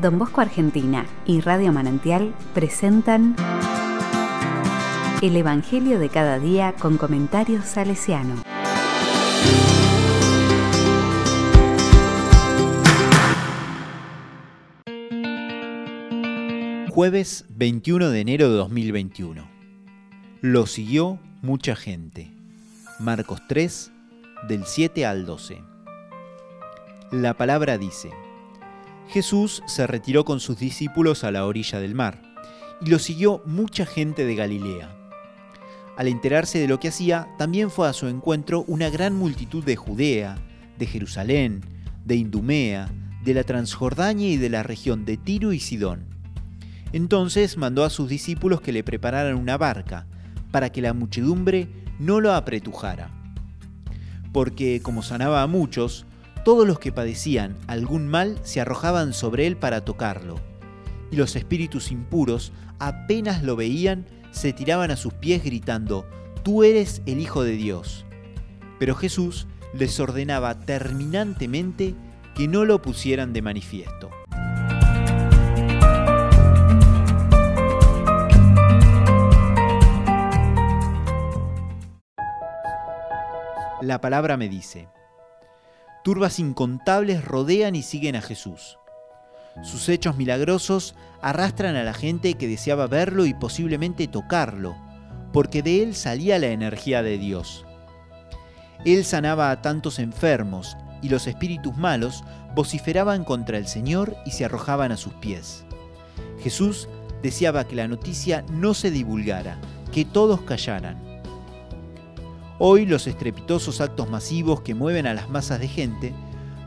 Don Bosco Argentina y Radio Manantial presentan El Evangelio de cada día con comentarios salesiano. Jueves 21 de enero de 2021. Lo siguió mucha gente. Marcos 3, del 7 al 12. La palabra dice, Jesús se retiró con sus discípulos a la orilla del mar, y lo siguió mucha gente de Galilea. Al enterarse de lo que hacía, también fue a su encuentro una gran multitud de Judea, de Jerusalén, de Indumea, de la Transjordania y de la región de Tiro y Sidón. Entonces mandó a sus discípulos que le prepararan una barca, para que la muchedumbre no lo apretujara. Porque, como sanaba a muchos, todos los que padecían algún mal se arrojaban sobre él para tocarlo, y los espíritus impuros, apenas lo veían, se tiraban a sus pies gritando, Tú eres el Hijo de Dios. Pero Jesús les ordenaba terminantemente que no lo pusieran de manifiesto. La palabra me dice, turbas incontables rodean y siguen a Jesús. Sus hechos milagrosos arrastran a la gente que deseaba verlo y posiblemente tocarlo, porque de él salía la energía de Dios. Él sanaba a tantos enfermos, y los espíritus malos vociferaban contra el Señor y se arrojaban a sus pies. Jesús deseaba que la noticia no se divulgara, que todos callaran. Hoy los estrepitosos actos masivos que mueven a las masas de gente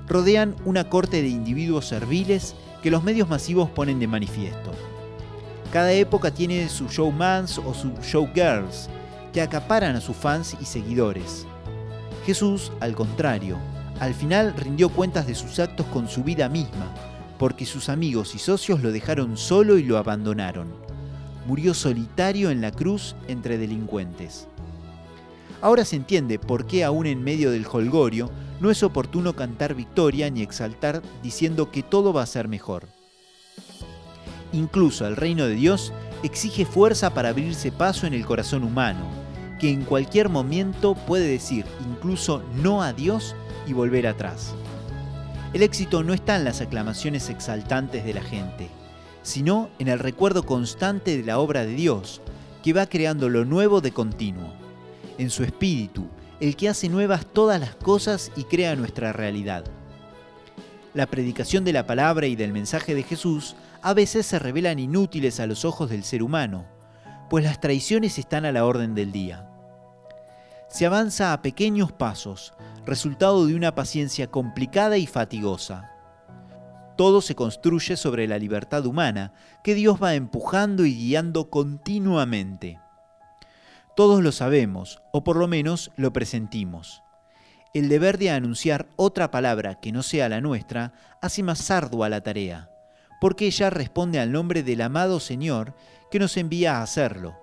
rodean una corte de individuos serviles que los medios masivos ponen de manifiesto. Cada época tiene sus showmans o sus showgirls que acaparan a sus fans y seguidores. Jesús, al contrario, al final rindió cuentas de sus actos con su vida misma, porque sus amigos y socios lo dejaron solo y lo abandonaron. Murió solitario en la cruz entre delincuentes. Ahora se entiende por qué aún en medio del holgorio no es oportuno cantar victoria ni exaltar diciendo que todo va a ser mejor. Incluso el reino de Dios exige fuerza para abrirse paso en el corazón humano, que en cualquier momento puede decir incluso no a Dios y volver atrás. El éxito no está en las aclamaciones exaltantes de la gente, sino en el recuerdo constante de la obra de Dios, que va creando lo nuevo de continuo en su espíritu, el que hace nuevas todas las cosas y crea nuestra realidad. La predicación de la palabra y del mensaje de Jesús a veces se revelan inútiles a los ojos del ser humano, pues las traiciones están a la orden del día. Se avanza a pequeños pasos, resultado de una paciencia complicada y fatigosa. Todo se construye sobre la libertad humana que Dios va empujando y guiando continuamente. Todos lo sabemos, o por lo menos lo presentimos. El deber de anunciar otra palabra que no sea la nuestra hace más ardua la tarea, porque ella responde al nombre del amado Señor que nos envía a hacerlo.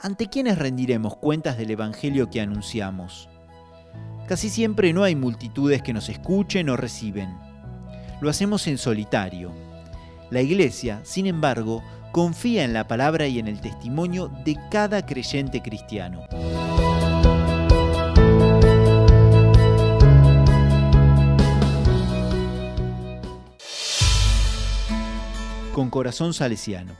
¿Ante quiénes rendiremos cuentas del Evangelio que anunciamos? Casi siempre no hay multitudes que nos escuchen o reciben. Lo hacemos en solitario. La Iglesia, sin embargo, confía en la palabra y en el testimonio de cada creyente cristiano. Con corazón salesiano.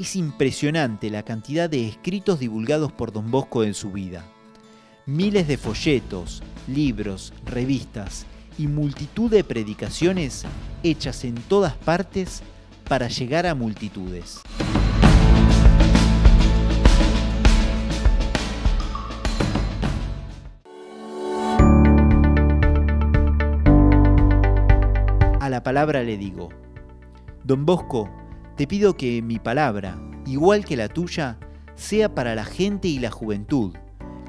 Es impresionante la cantidad de escritos divulgados por Don Bosco en su vida. Miles de folletos, libros, revistas y multitud de predicaciones hechas en todas partes para llegar a multitudes. A la palabra le digo, Don Bosco, te pido que mi palabra, igual que la tuya, sea para la gente y la juventud,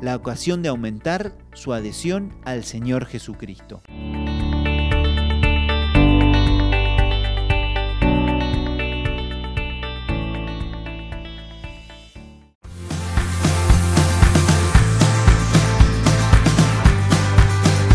la ocasión de aumentar su adhesión al Señor Jesucristo.